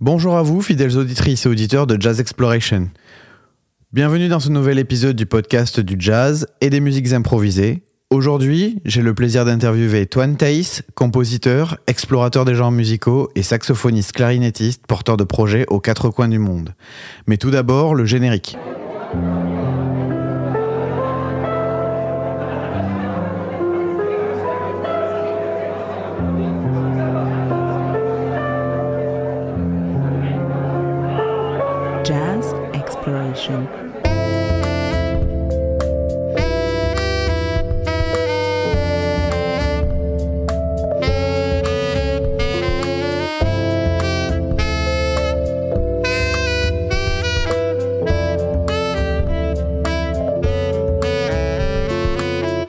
Bonjour à vous, fidèles auditrices et auditeurs de Jazz Exploration. Bienvenue dans ce nouvel épisode du podcast du jazz et des musiques improvisées. Aujourd'hui, j'ai le plaisir d'interviewer Toine Thaïs, compositeur, explorateur des genres musicaux et saxophoniste clarinettiste, porteur de projets aux quatre coins du monde. Mais tout d'abord, le générique.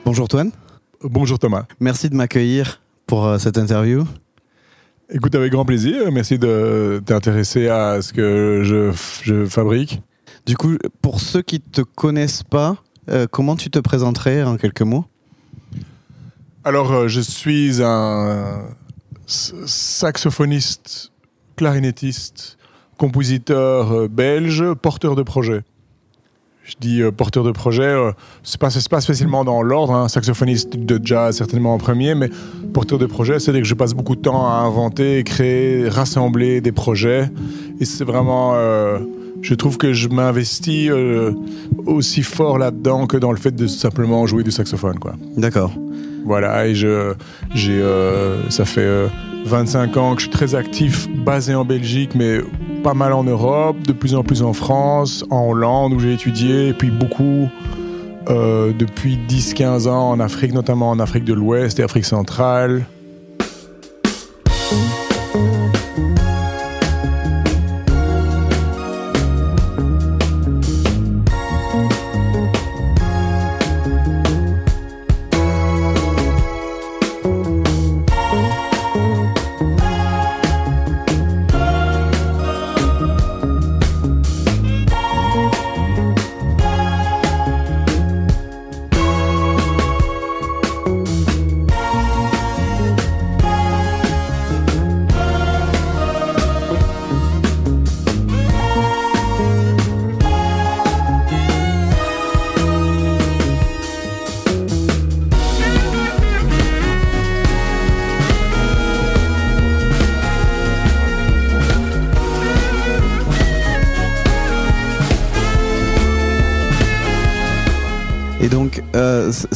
Bonjour Toine, Bonjour Thomas. merci de m'accueillir pour euh, cette interview. Écoute, avec grand plaisir. Merci de t'intéresser à ce que je, je fabrique. Du coup, pour ceux qui ne te connaissent pas, euh, comment tu te présenterais en quelques mots? Alors, euh, je suis un saxophoniste, clarinettiste, compositeur euh, belge, porteur de projet. Je dis porteur de projet, c'est pas, pas spécialement dans l'ordre, hein, saxophoniste de jazz certainement en premier, mais porteur de projet, c'est-à-dire que je passe beaucoup de temps à inventer, créer, rassembler des projets. Et c'est vraiment. Euh, je trouve que je m'investis euh, aussi fort là-dedans que dans le fait de simplement jouer du saxophone, quoi. D'accord. Voilà, et je, j'ai, euh, ça fait euh, 25 ans que je suis très actif, basé en Belgique, mais pas mal en Europe, de plus en plus en France, en Hollande où j'ai étudié, et puis beaucoup euh, depuis 10-15 ans en Afrique, notamment en Afrique de l'Ouest et Afrique centrale.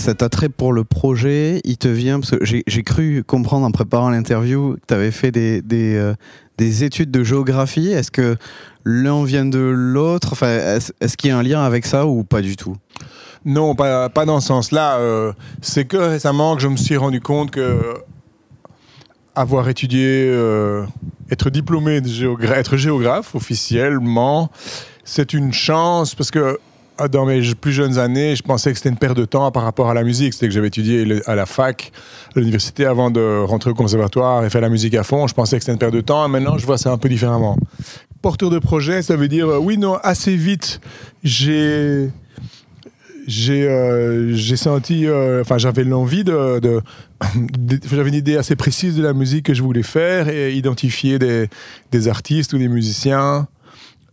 Cet attrait pour le projet, il te vient parce que j'ai cru comprendre en préparant l'interview que tu avais fait des, euh, des études de géographie. Est-ce que l'un vient de l'autre? Enfin, Est-ce qu'il y a un lien avec ça ou pas du tout? Non, pas, dans ce sens-là. euh, c'est que récemment que je me suis rendu compte que avoir étudié, euh, être diplômé, de géogra- être géographe officiellement, c'est une chance parce que dans mes plus jeunes années, je pensais que c'était une perte de temps par rapport à la musique. C'était que j'avais étudié à la fac, à l'université avant de rentrer au conservatoire et faire la musique à fond. Je pensais que c'était une perte de temps. Maintenant, je vois ça un peu différemment. Porteur de projet, ça veut dire, euh, oui, non, assez vite, j'ai j'ai euh, senti euh, enfin j'avais l'envie de, de- de- j'avais une idée assez précise de la musique que je voulais faire et identifier des, des artistes ou des musiciens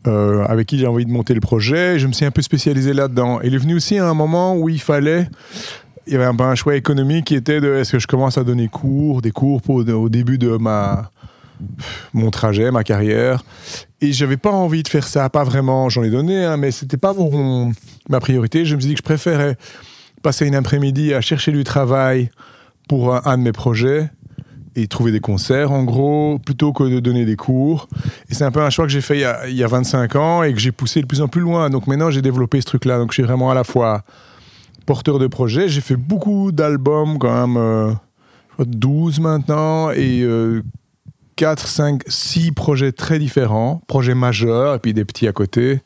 euh, avec qui j'ai envie de monter le projet. Je me suis un peu spécialisé là-dedans. Il est venu aussi à un moment où il fallait il y avait un, choix économique qui était de est-ce que je commence à donner cours des cours au début de ma mon trajet ma carrière. Et j'avais pas envie de faire ça pas vraiment. J'en ai donné hein, mais c'était pas mon ma priorité. Je me suis dit que je préférais passer une après-midi à chercher du travail pour un de mes projets et trouver des concerts, en gros, plutôt que de donner des cours. Et c'est un peu un choix que j'ai fait il y, a, il y a 25 ans et que j'ai poussé de plus en plus loin. Donc maintenant, j'ai développé ce truc-là. Donc je suis vraiment à la fois porteur de projet. J'ai fait beaucoup d'albums, quand même, euh, je crois 12 maintenant, et euh, 4, 5, 6 projets très différents, projets majeurs, et puis des petits à côté.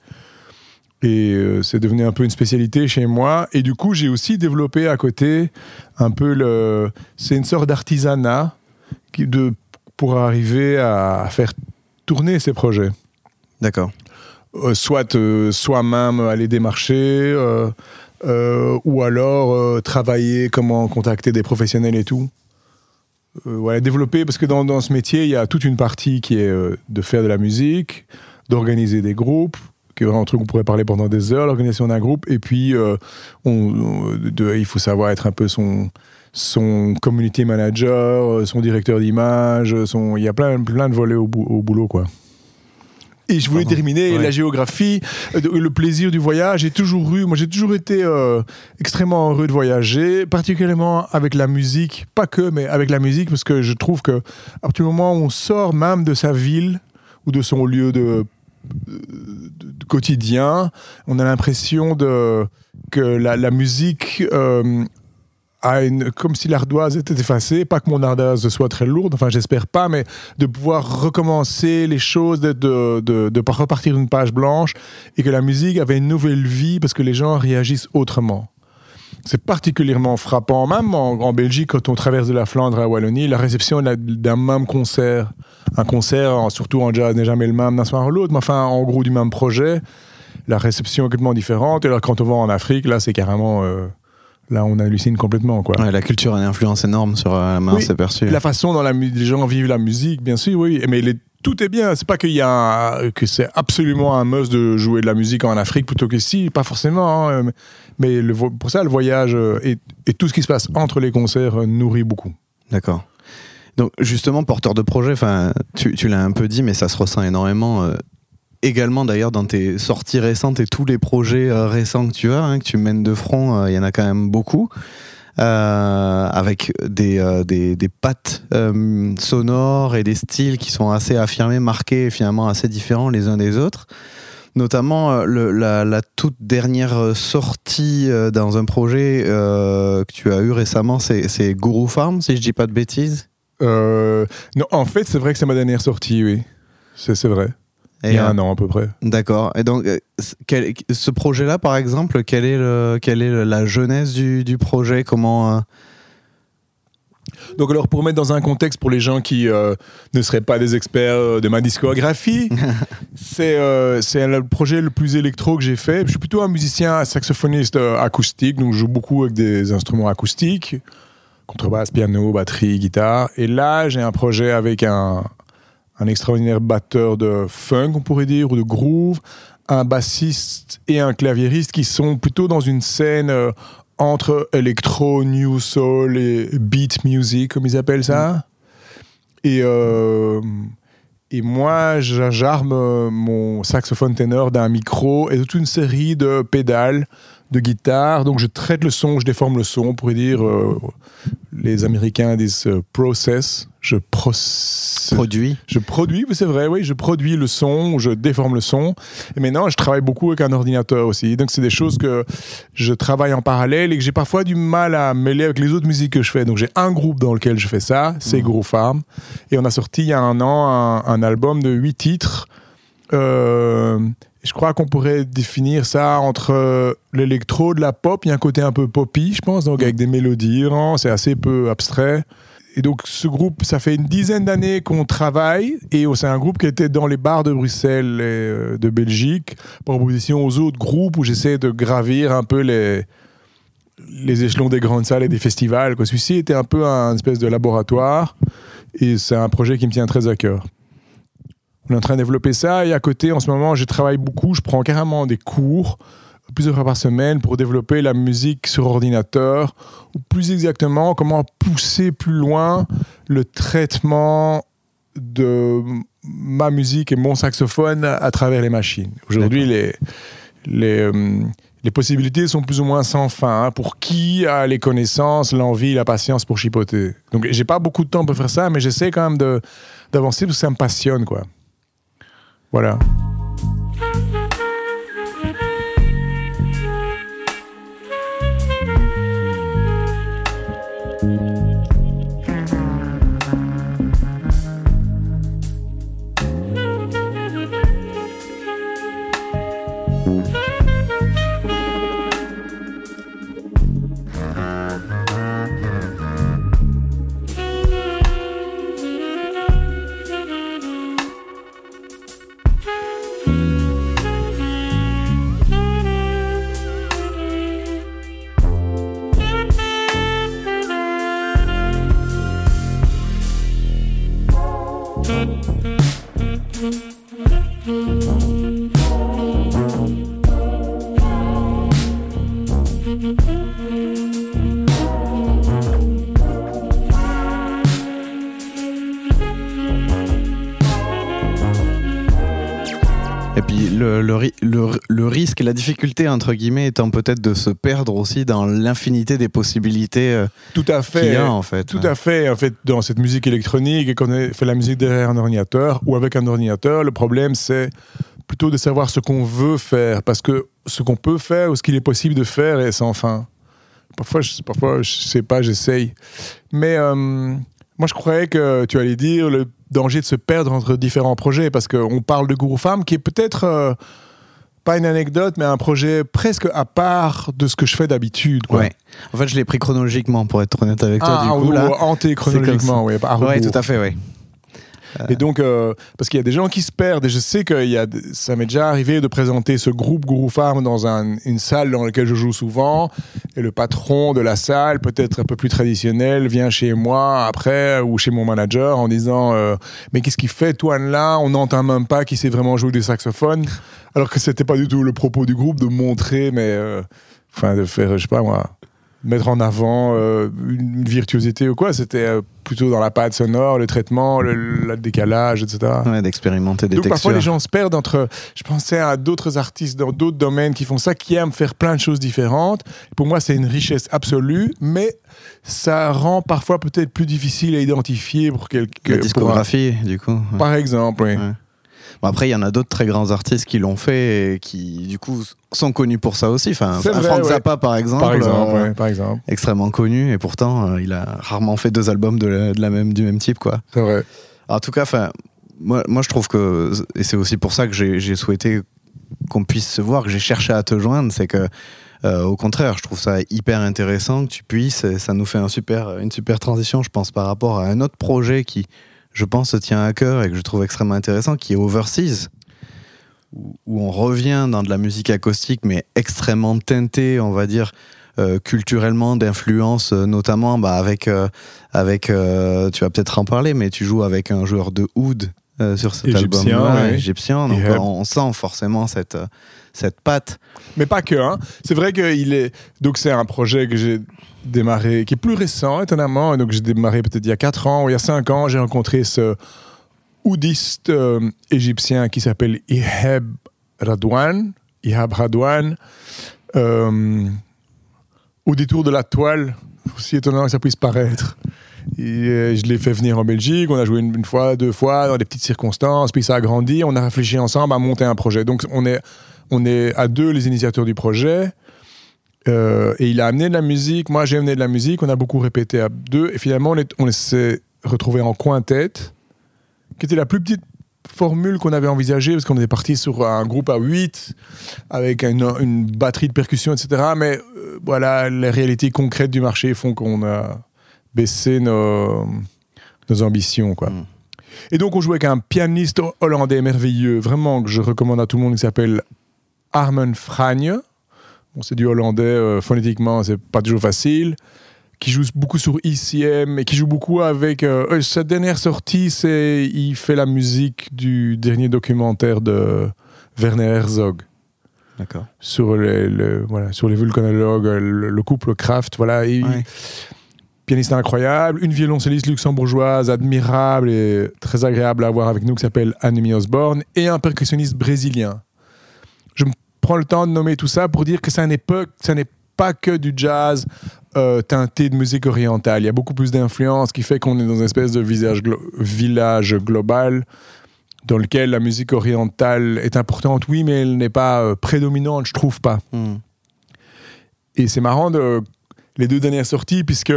Et euh, c'est devenu un peu une spécialité chez moi. Et du coup, j'ai aussi développé à côté un peu le. C'est une sorte d'artisanat de, pour arriver à faire tourner ces projets. D'accord. Euh, soit euh, soi-même aller démarcher, euh, euh, ou alors travailler, comment contacter des professionnels et tout. voilà, développer, parce que dans, dans ce métier, il y a toute une partie qui est de faire de la musique, d'organiser des groupes, qui est vraiment un truc qu'on pourrait parler pendant des heures, l'organisation d'un groupe, et puis on, on- de- il faut savoir être un peu son son community manager, euh, son directeur d'image, son, il y a plein, plein de volets au, bou- au boulot, quoi. Et je voulais Pardon. terminer Ouais. la géographie, euh, le plaisir du voyage. J'ai toujours eu, moi j'ai toujours été euh, extrêmement heureux de voyager, particulièrement avec la musique, pas que, mais avec la musique, parce que je trouve que à partir du moment où on sort même de sa ville ou de son lieu de, de- de quotidien, on a l'impression de que la, la musique euh, comme si l'ardoise était effacée, pas que mon ardoise soit très lourde, enfin j'espère pas, mais de pouvoir recommencer les choses, de, de, de, de repartir d'une page blanche et que la musique avait une nouvelle vie parce que les gens réagissent autrement. C'est particulièrement frappant, même en, Belgique, quand on traverse de la Flandre à Wallonie, la réception d'un même concert. Un concert, surtout en jazz, n'est jamais le même d'un soir à l'autre, mais enfin, en gros, du même projet. La réception est complètement différente. Et alors, quand on va en Afrique, là, c'est carrément. euh, là, on hallucine complètement, quoi. Ouais, la culture a une influence énorme sur euh, la main, Oui, c'est perçu. La façon dont la les gens vivent la musique, bien sûr, oui. Mais les- tout est bien. C'est pas qu'il y a un- que c'est absolument un must de jouer de la musique en Afrique plutôt qu'ici, pas forcément. hein, mais le vo- pour ça, le voyage euh, et, et tout ce qui se passe entre les concerts euh, nourrit beaucoup. D'accord. Donc justement, porteur de projet, enfin, tu, tu l'as un peu dit, mais ça se ressent énormément. euh, également d'ailleurs dans tes sorties récentes et tous les projets euh, récents que tu as, hein, que tu mènes de front, euh, il y en a quand même beaucoup. euh, avec des, des, des pattes sonores et des styles qui sont assez affirmés, marqués et finalement assez différents les uns des autres. Notamment la, toute dernière sortie dans un projet que tu as eu récemment, c'est Guru Farm, si je dis pas de bêtises. Non, en fait, c'est vrai que c'est ma dernière sortie, oui. C'est vrai. Et, Il y a euh, un an à peu près. D'accord. Et donc, euh, quel- ce projet-là, par exemple, quelle est, le, quelle est la genèse du, du projet? Comment euh, Donc alors pour mettre dans un contexte pour les gens qui euh, ne seraient pas des experts euh, de ma discographie, c'est euh, le projet le plus électro que j'ai fait. Je suis plutôt un musicien saxophoniste acoustique, donc je joue beaucoup avec des instruments acoustiques, contrebasse, piano, batterie, guitare. Et là j'ai un projet avec un, un extraordinaire batteur de funk, on pourrait dire, ou de groove, un bassiste et un claviériste qui sont plutôt dans une scène euh, entre électro, new soul et beat music, comme ils appellent ça. Et, euh, et moi, j'a- j'arme mon saxophone ténor d'un micro et de toute une série de pédales de guitare. Donc je traite le son, je déforme le son, on pourrait dire, euh, les Américains disent euh, process. Je produit Je produis, c'est vrai, oui, je produis le son, je déforme le son. Et maintenant, je travaille beaucoup avec un ordinateur aussi. Donc, c'est des choses que je travaille en parallèle et que j'ai parfois du mal à mêler avec les autres musiques que je fais. Donc, j'ai un groupe dans lequel je fais ça, c'est Gros Farm. Et on a sorti il y a un an un, un album de huit titres. Euh, je crois qu'on pourrait définir ça entre l'électro, de la pop. Il y a un côté un peu poppy, je pense, donc avec des mélodies errantes, c'est assez peu abstrait. Et donc ce groupe, ça fait une dizaine d'années qu'on travaille et c'est un groupe qui était dans les bars de Bruxelles et euh, de Belgique, par opposition aux autres groupes où j'essaie de gravir un peu les, les échelons des grandes salles et des festivals. Celui-ci était un peu un espèce de laboratoire et c'est un projet qui me tient très à cœur. On est en train de développer ça et à côté, en ce moment, je travaille beaucoup, je prends carrément des cours plusieurs fois par semaine pour développer la musique sur ordinateur, ou plus exactement, comment pousser plus loin le traitement de ma musique et mon saxophone à travers les machines. Aujourd'hui, les, les, euh, les possibilités sont plus ou moins sans fin hein, pour qui a les connaissances, l'envie, la patience pour chipoter? Donc, j'ai pas beaucoup de temps pour faire ça, mais j'essaie quand même d'avancer parce que ça me passionne, quoi. Voilà. Difficulté, entre guillemets, étant peut-être de se perdre aussi dans l'infinité des possibilités euh, Tout à qu'il fait. y a en fait. Tout à fait. En fait, dans cette musique électronique, et qu'on ait fait la musique derrière un ordinateur ou avec un ordinateur, le problème, c'est plutôt de savoir ce qu'on veut faire. Parce que ce qu'on peut faire ou ce qu'il est possible de faire est sans fin. Parfois, je, parfois, je sais pas, j'essaye. Mais euh, moi, je croyais que tu allais dire le danger de se perdre entre différents projets. Parce qu'on parle de Guru Farm, qui est peut-être euh, pas une anecdote, mais un projet presque à part de ce que je fais d'habitude. Ouais. En fait, je l'ai pris chronologiquement pour être honnête avec toi. Ah, du coup, ou là. anté-chronologiquement, oui. à Ouais, tout à fait, oui. Et donc, euh, parce qu'il y a des gens qui se perdent, et je sais que y a, ça m'est déjà arrivé de présenter ce groupe Guru Farm dans un- une salle dans laquelle je joue souvent, et le patron de la salle, peut-être un peu plus traditionnel, vient chez moi après, ou chez mon manager, en disant euh, Mais qu'est-ce qu'il fait, Toine, là? On n'entend même pas qu'il sait vraiment jouer du saxophone. Alors que c'était pas du tout le propos du groupe de montrer, mais. euh, Enfin, de faire, je sais pas moi, mettre en avant euh, une virtuosité ou quoi. C'était euh, plutôt dans la patte sonore, le traitement, le, le décalage, etc. Ouais, d'expérimenter des Donc textures. parfois les gens se perdent entre. Je pensais à d'autres artistes dans d'autres domaines qui font ça, qui aiment faire plein de choses différentes. Pour moi, c'est une richesse absolue, mais ça rend parfois peut-être plus difficile à identifier pour quelqu'un. La discographie, du coup. ouais. Par exemple, oui. Ouais. Bon, après, il y en a d'autres très grands artistes qui l'ont fait et qui, du coup, sont connus pour ça aussi. Enfin, vrai, Frank ouais. Zappa, par exemple, Par exemple, euh, ouais, par exemple. extrêmement connu, et pourtant, euh, il a rarement fait deux albums de la, de la même, du même type, quoi. C'est vrai. En tout cas, enfin, moi, moi, je trouve que, et c'est aussi pour ça que j'ai souhaité qu'on puisse se voir, que j'ai cherché à te joindre, c'est que, euh, au contraire, je trouve ça hyper intéressant que tu puisses, ça nous fait un super, une super transition, je pense, par rapport à un autre projet qui, je pense, se tient à cœur et que je trouve extrêmement intéressant, qui est Overseas, où, où on revient dans de la musique acoustique, mais extrêmement teintée, on va dire, euh, culturellement, d'influence, euh, notamment bah, avec, euh, avec tu vas peut-être en parler, mais tu joues avec un joueur de oud sur cet Égyptien, album-là, ouais. égyptien, donc on sent forcément cette, cette patte. Mais pas que. Hein. C'est vrai qu'il est. Donc, c'est un projet que j'ai démarré, qui est plus récent, étonnamment. Donc, j'ai démarré peut-être il y a 4 ans ou il y a 5 ans. J'ai rencontré ce oudiste euh, égyptien qui s'appelle Iheb Radwan. Ihab Radwan. euh, au détour de la toile, aussi étonnant que ça puisse paraître. Euh, je l'ai fait venir en Belgique, on a joué une fois, deux fois, dans des petites circonstances, puis ça a grandi, on a réfléchi ensemble à monter un projet. Donc on est, on est à deux les initiateurs du projet, euh, et il a amené de la musique, moi j'ai amené de la musique, on a beaucoup répété à deux, et finalement on, est- on s'est retrouvé en coin-tête, qui était la plus petite formule qu'on avait envisagée, parce qu'on était parti sur un groupe à 8, avec une, une batterie de percussion, etc. Mais euh, voilà, les réalités concrètes du marché font qu'on a baissé nos, nos ambitions. Quoi. Mm. Et donc on jouait avec un pianiste hollandais merveilleux, vraiment que je recommande à tout le monde, qui s'appelle Armen Fragne. Bon, c'est du hollandais, euh, phonétiquement, c'est pas toujours facile. Qui joue beaucoup sur ICM et qui joue beaucoup avec. euh, euh, sa dernière sortie, c'est. Il fait la musique du dernier documentaire de Werner Herzog D'accord. sur les, le- voilà, sur les volcanologues, le, le couple Kraft. Voilà, Et- Ouais. pianiste incroyable, une violoncelliste luxembourgeoise admirable et très agréable à avoir avec nous qui s'appelle Annemie Osborne et un percussionniste brésilien. Je me prends le temps de nommer tout ça pour dire que ça n'est pas, ça n'est pas que du jazz euh, teinté de musique orientale. Il y a beaucoup plus d'influence qui fait qu'on est dans une espèce de visage glo- village global dans lequel la musique orientale est importante, oui, mais elle n'est pas euh, prédominante, je trouve pas. Mm. Et c'est marrant de les deux dernières sorties, puisque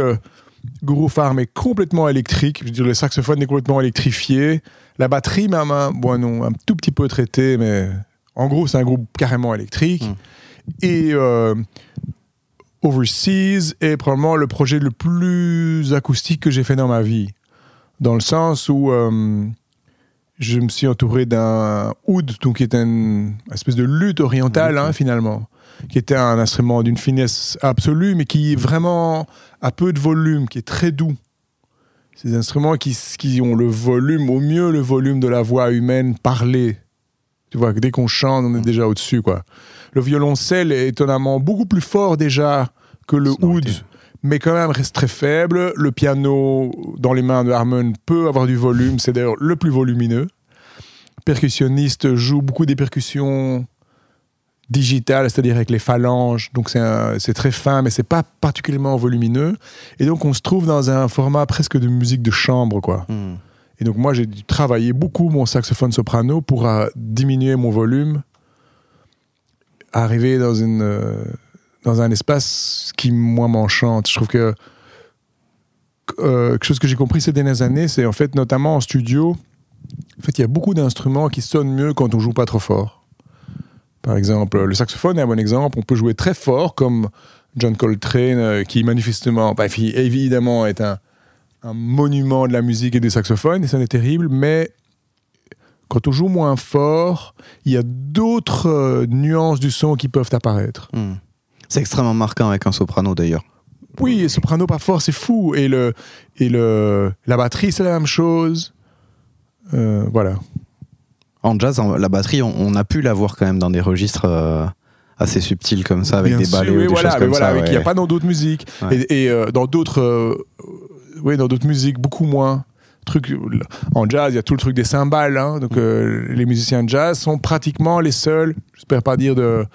Guru Farm est complètement électrique. Je veux dire, le saxophone est complètement électrifié. La batterie, même, hein, bon, non, un tout petit peu traité, mais en gros, c'est un groupe carrément électrique. Mm. Et euh, Overseas est probablement le projet le plus acoustique que j'ai fait dans ma vie. Dans le sens où euh, je me suis entouré d'un oud, donc qui est une espèce de lutte orientale, hein, finalement qui était un instrument d'une finesse absolue, mais qui vraiment a peu de volume, qui est très doux. Ces instruments qui, qui ont le volume, au mieux le volume de la voix humaine parlée. Tu vois, dès qu'on chante, on est déjà au-dessus, quoi. Le violoncelle est étonnamment beaucoup plus fort déjà que le oud, mais quand même reste très faible. Le piano dans les mains de Harmon peut avoir du volume, c'est d'ailleurs le plus volumineux. Percussionniste joue beaucoup des percussions digitales, c'est-à-dire avec les phalanges, donc c'est très fin, mais c'est pas particulièrement volumineux. Et donc on se trouve dans un format presque de musique de chambre, quoi. Hmm. Et donc moi j'ai dû travailler beaucoup mon saxophone soprano pour euh, diminuer mon volume, arriver dans une euh, dans un espace qui moi m'enchante. Je trouve que euh, quelque chose que j'ai compris ces dernières années, c'est en fait notamment en studio, en fait il y a beaucoup d'instruments qui sonnent mieux quand on joue pas trop fort. Par exemple, le saxophone est un bon exemple. On peut jouer très fort comme John Coltrane, euh, qui manifestement, bah, évidemment est un, un monument de la musique et du saxophone, et ça n'est terrible, mais quand on joue moins fort, il y a d'autres euh, nuances du son qui peuvent apparaître. Hmm. C'est extrêmement marquant avec un soprano d'ailleurs. Oui, et soprano pas fort, c'est fou. Et, le, et le, la batterie, c'est la même chose. Euh, voilà. En jazz, en- la batterie, on, on a pu la voir quand même dans des registres euh, assez subtils comme ça, avec Bien des balais oui, ou des voilà, choses comme voilà, ça. oui, qu'il n'y a ouais. pas dans d'autres musiques. Ouais. Et, et, euh, dans d'autres oui, dans d'autres musiques, beaucoup moins. Truc, en jazz, il y a tout le truc des cymbales. hein. donc, euh, les musiciens de jazz sont pratiquement les seuls, j'espère pas dire de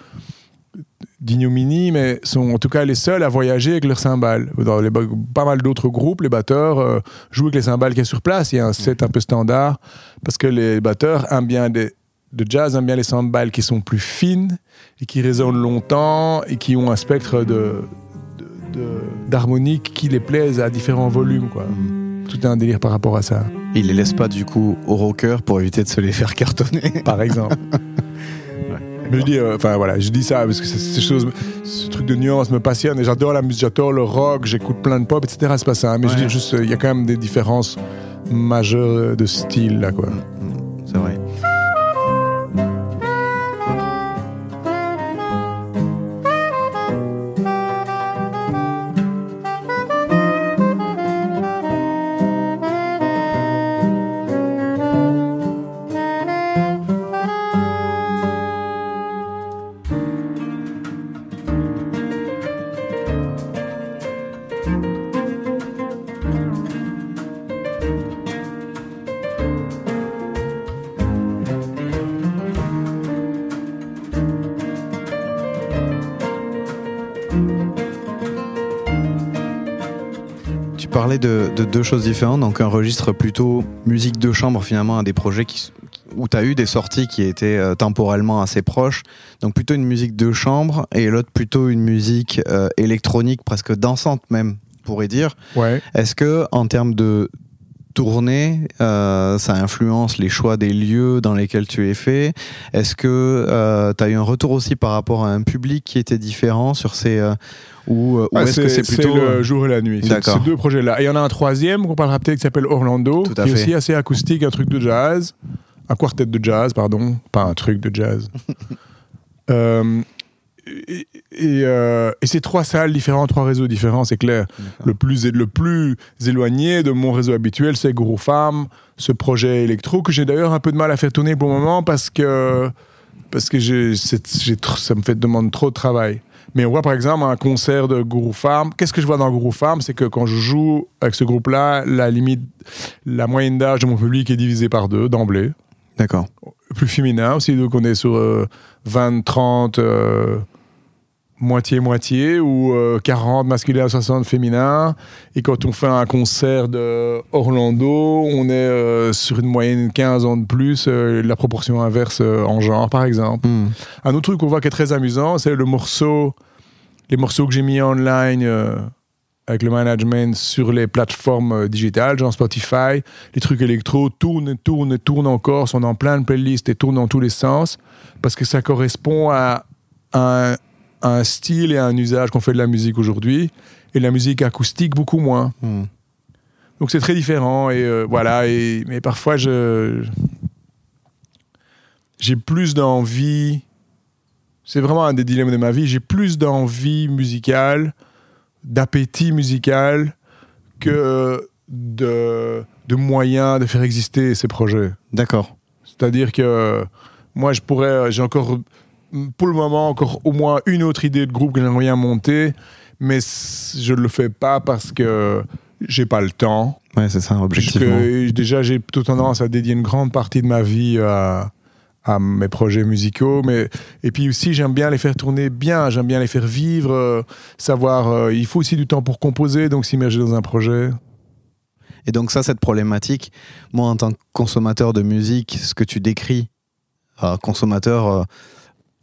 d'ignominie, mais sont en tout cas les seuls à voyager avec leurs cymbales. Dans les, pas mal d'autres groupes, les batteurs euh, jouent avec les cymbales qu'il y a sur place. Il y a un set un peu standard parce que les batteurs aiment bien des, de jazz aiment bien les cymbales qui sont plus fines et qui résonnent longtemps et qui ont un spectre de de- de- d'harmonique qui les plaisent à différents volumes. Quoi. Tout est un délire par rapport à ça, Il les laisse pas du coup au rocker pour éviter de se les faire cartonner. par exemple. Mais je dis, euh, enfin voilà, je dis ça parce que ces choses, ce truc de nuance me passionne et j'adore la musique, j'adore le rock, j'écoute plein de pop, etc. C'est pas ça, hein. mais je Ouais. dis juste, euh, il y a quand même des différences majeures de style là, quoi. De, de deux choses différentes, donc un registre plutôt musique de chambre finalement, à des projets qui, où tu as eu des sorties qui étaient euh, temporellement assez proches, donc plutôt une musique de chambre, et l'autre plutôt une musique euh, électronique, presque dansante même, pourrait dire. Ouais. Est-ce que en termes de tournée, euh, ça influence les choix des lieux dans lesquels tu es fait Est-ce que tu as eu un retour aussi par rapport à un public qui était différent sur ces... euh, ou ou Ouais, est-ce que c'est plutôt... euh, le jour et la nuit. Ces deux projets-là. Et il y en a un troisième qu'on parlera peut-être qui s'appelle Orlando, qui est aussi assez acoustique, un truc de jazz, un quartet de jazz, pardon, pas un truc de jazz. Euh, et, et, euh, et c'est trois salles différentes, trois réseaux différents, c'est clair. Le plus, le plus éloigné de mon réseau habituel, c'est Guru Farm, ce projet électro que j'ai d'ailleurs un peu de mal à faire tourner pour le moment parce que, parce que ça me fait demande trop de travail. Mais on voit par exemple un concert de Guru Farm. Qu'est-ce que je vois dans Guru Farm C'est que quand je joue avec ce groupe-là, la limite, la moyenne d'âge de mon public est divisée par deux d'emblée D'accord. plus féminin aussi, donc on est sur euh, 20, 30, euh, moitié-moitié, ou euh, 40 masculin, 60 féminin. Et quand on fait un concert de Orlando, on est euh, sur une moyenne de 15 ans de plus, euh, la proportion inverse euh, en genre, par exemple. Hmm. Un autre truc qu'on voit qui est très amusant, c'est le morceau, les morceaux que j'ai mis online euh, avec le management sur les plateformes euh, digitales, genre Spotify. Les trucs électro tournent, tournent, tournent encore, sont dans plein de playlists et tournent dans tous les sens parce que ça correspond à un, à un style et à un usage qu'on fait de la musique aujourd'hui et la musique acoustique beaucoup moins. Hmm. Donc c'est très différent et euh, voilà. Et, mais parfois je j'ai plus d'envie. C'est vraiment un des dilemmes de ma vie. J'ai plus d'envie musicale, d'appétit musical que de, de moyens de faire exister ces projets. D'accord. C'est-à-dire que moi, je pourrais, j'ai encore, pour le moment, encore au moins une autre idée de groupe que j'aimerais bien monter, mais je ne le fais pas parce que j'ai pas le temps. Ouais, c'est ça, objectivement. déjà, j'ai plutôt tendance à dédier une grande partie de ma vie à, à mes projets musicaux. Mais, et puis aussi, j'aime bien les faire tourner bien, j'aime bien les faire vivre, euh, savoir. euh, il faut aussi du temps pour composer, donc s'immerger dans un projet. Et donc ça, cette problématique, moi en tant que consommateur de musique, ce que tu décris, euh, consommateur, euh,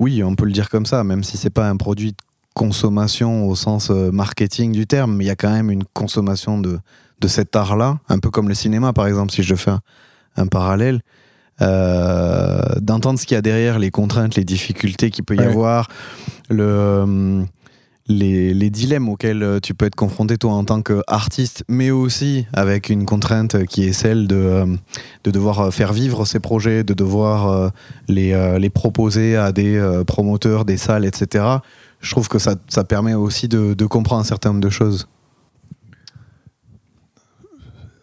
oui, on peut le dire comme ça, même si c'est pas un produit de consommation au sens euh, marketing du terme, il y a quand même une consommation de, de cet art-là, un peu comme le cinéma par exemple, si je fais un, un parallèle. euh, d'entendre ce qu'il y a derrière, les contraintes, les difficultés qu'il peut y Ouais. avoir, le, euh, les, dilemmes auxquels euh, tu peux être confronté toi en tant qu'artiste, mais aussi avec une contrainte qui est celle de, euh, de devoir euh, faire vivre ces projets, de devoir les, les proposer à des promoteurs, des salles, etc. Je trouve que ça, ça permet aussi de, comprendre un certain nombre de choses.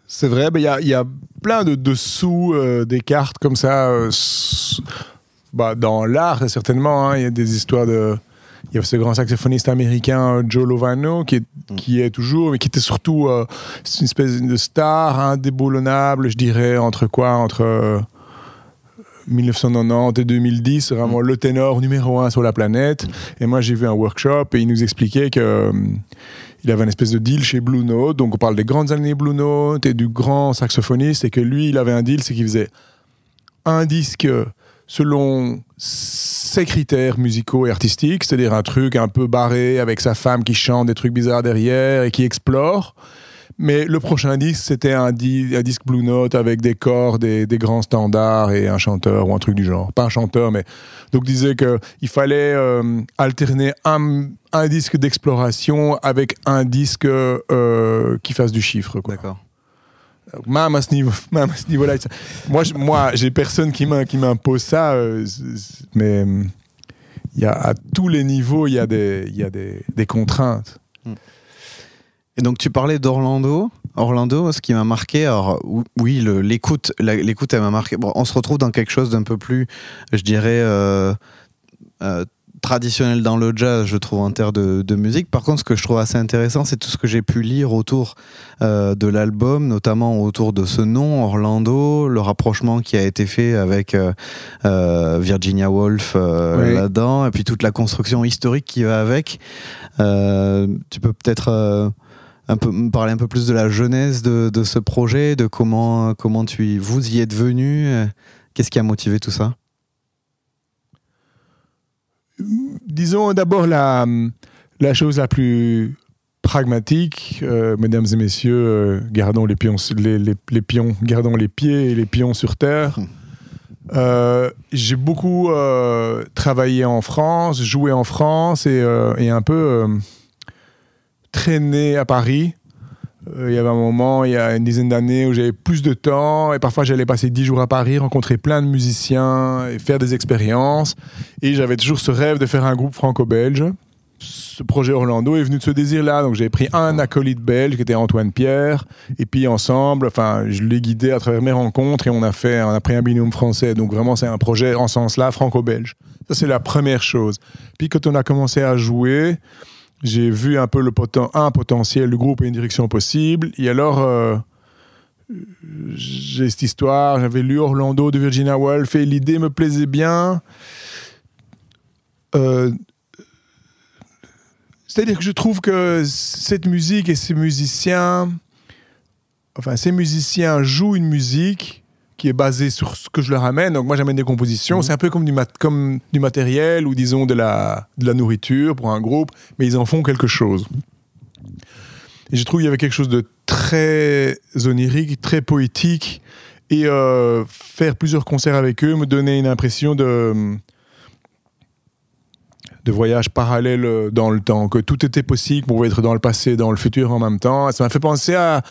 C'est vrai, il y y a plein de dessous des cartes comme ça. bah, dans l'art, certainement, hein, il y a des histoires de. Il y a ce grand saxophoniste américain euh, Joe Lovano qui est, Mm. qui est toujours, mais qui était surtout euh, une espèce de star indéboulonnable, je dirais, entre quoi Entre euh, 1990 et 2010, c'est vraiment le ténor numéro un sur la planète. Et moi, j'ai vu un workshop et il nous expliquait que. euh, il avait une espèce de deal chez Blue Note, donc on parle des grandes années Blue Note et du grand saxophoniste, et que lui, il avait un deal, c'est qu'il faisait un disque selon ses critères musicaux et artistiques, c'est-à-dire un truc un peu barré avec sa femme qui chante des trucs bizarres derrière et qui explore. Mais le prochain disque, c'était un, di- un disque Blue Note avec des cordes, des, des grands standards et un chanteur ou un truc du genre. Pas un chanteur, mais donc disait qu'il fallait euh, alterner un, disque d'exploration avec un disque euh, qui fasse du chiffre. D'accord. Même à ce niveau-là, moi, moi, j'ai personne qui m'im- qui m'impose ça, euh, mais euh, il à tous les niveaux, il y a des, il des, contraintes. Et donc tu parlais d'Orlando. Orlando, ce qui m'a marqué, alors ou- oui, l'écoute, l'écoute, elle m'a marqué. On se retrouve dans quelque chose d'un peu plus, je dirais, euh, euh, traditionnel dans le jazz, je trouve, en termes de, de musique. Par contre, ce que je trouve assez intéressant, c'est tout ce que j'ai pu lire autour euh, de l'album, notamment autour de ce nom, Orlando, le rapprochement qui a été fait avec euh, euh, Virginia Woolf euh, Oui. là-dedans, et puis toute la construction historique qui va avec. Tu peux peut-être un peu, me parler un peu plus de la genèse de, de ce projet, de comment, comment tu vous y êtes venu, qu'est-ce qui a motivé tout ça? Disons d'abord la, la chose la plus pragmatique, euh, mesdames et messieurs, euh, gardons les pions, les, les- les pions, gardons les pieds et les pions sur terre. Hmm. Euh, j'ai beaucoup euh, travaillé en France, joué en France et, et un peu traîné à Paris. Euh, Il y avait un moment, il y a une dizaine d'années, où j'avais plus de temps et parfois j'allais passer dix jours à Paris, rencontrer plein de musiciens et faire des expériences. Et j'avais toujours ce rêve de faire un groupe franco-belge. Ce projet Orlando est venu de ce désir-là. Donc j'ai pris un acolyte belge qui était Antoine Pierre. Et puis ensemble, enfin, je l'ai guidé à travers mes rencontres et on a fait, on a pris un binôme français. Donc vraiment, c'est un projet en ce sens-là franco-belge. Ça, c'est la première chose. Puis quand on a commencé à jouer, j'ai vu un peu le un potentiel du groupe et une direction possible. Et alors, euh, j'ai cette histoire, j'avais lu Orlando de Virginia Woolf et l'idée me plaisait bien. Euh, C'est-à-dire que je trouve que cette musique et ces musiciens, enfin ces musiciens jouent une musique qui est basée sur ce que je leur amène. Donc moi j'amène des compositions, Mhm. c'est un peu comme du, mat- comme du matériel ou disons de la, de la nourriture pour un groupe, mais ils en font quelque chose. Et je trouve qu'il y avait quelque chose de très onirique, très poétique. Et euh, faire plusieurs concerts avec eux me donnait une impression de, de voyage parallèle euh, dans le temps, que tout était possible, qu'on pouvait être dans le passé, dans le futur en même temps. Ça m'a fait penser à,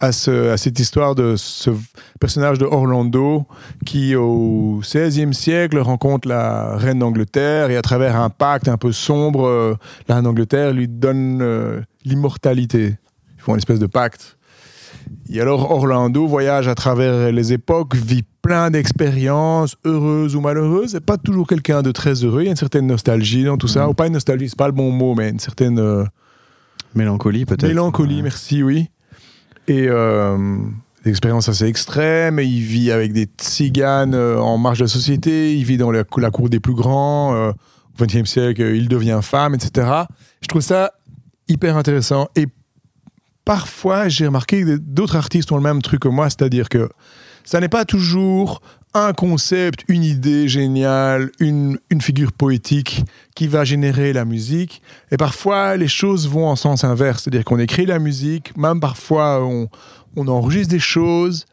à, ce- à cette histoire de ce personnage de Orlando qui, au XVIe siècle, rencontre la reine d'Angleterre et à travers un pacte un peu sombre, euh, la reine d'Angleterre lui donne euh, l'immortalité. Ils font une espèce de pacte. Et alors Orlando voyage à travers les époques, vit plein d'expériences heureuses ou malheureuses. Et pas toujours quelqu'un de très heureux. Il y a une certaine nostalgie dans tout ça. Mhm. Ou pas une nostalgie, c'est pas le bon mot, mais une certaine euh, Mélancolie peut-être. mélancolie, Ouais. merci, oui. Et euh, des expériences assez extrêmes. Il vit avec des tziganes euh, en marge de la société. Il vit dans la, cour des plus grands. euh, au XXe siècle, il devient femme, etc. Je trouve ça hyper intéressant. Et parfois, j'ai remarqué que d'autres artistes ont le même truc que moi, c'est-à-dire que ça n'est pas toujours un concept, une idée géniale, une, une figure poétique qui va générer la musique. Et parfois, les choses vont en sens inverse, c'est-à-dire qu'on écrit la musique, même parfois on, on enregistre des choses,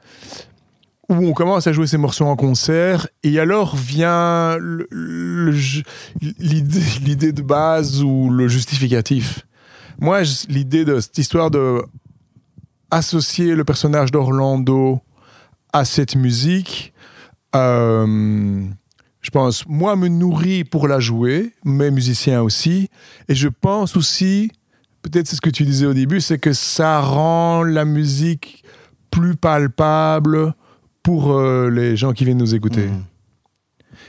où on commence à jouer ces morceaux en concert, et alors vient l'idée de base ou le justificatif. Moi, l'idée de cette histoire de associer le personnage d'Orlando à cette musique, euh, je pense, moi, me nourrit pour la jouer, mes musiciens aussi, et je pense aussi, peut-être c'est ce que tu disais au début, c'est que ça rend la musique plus palpable pour euh, les gens qui viennent nous écouter. Mhm.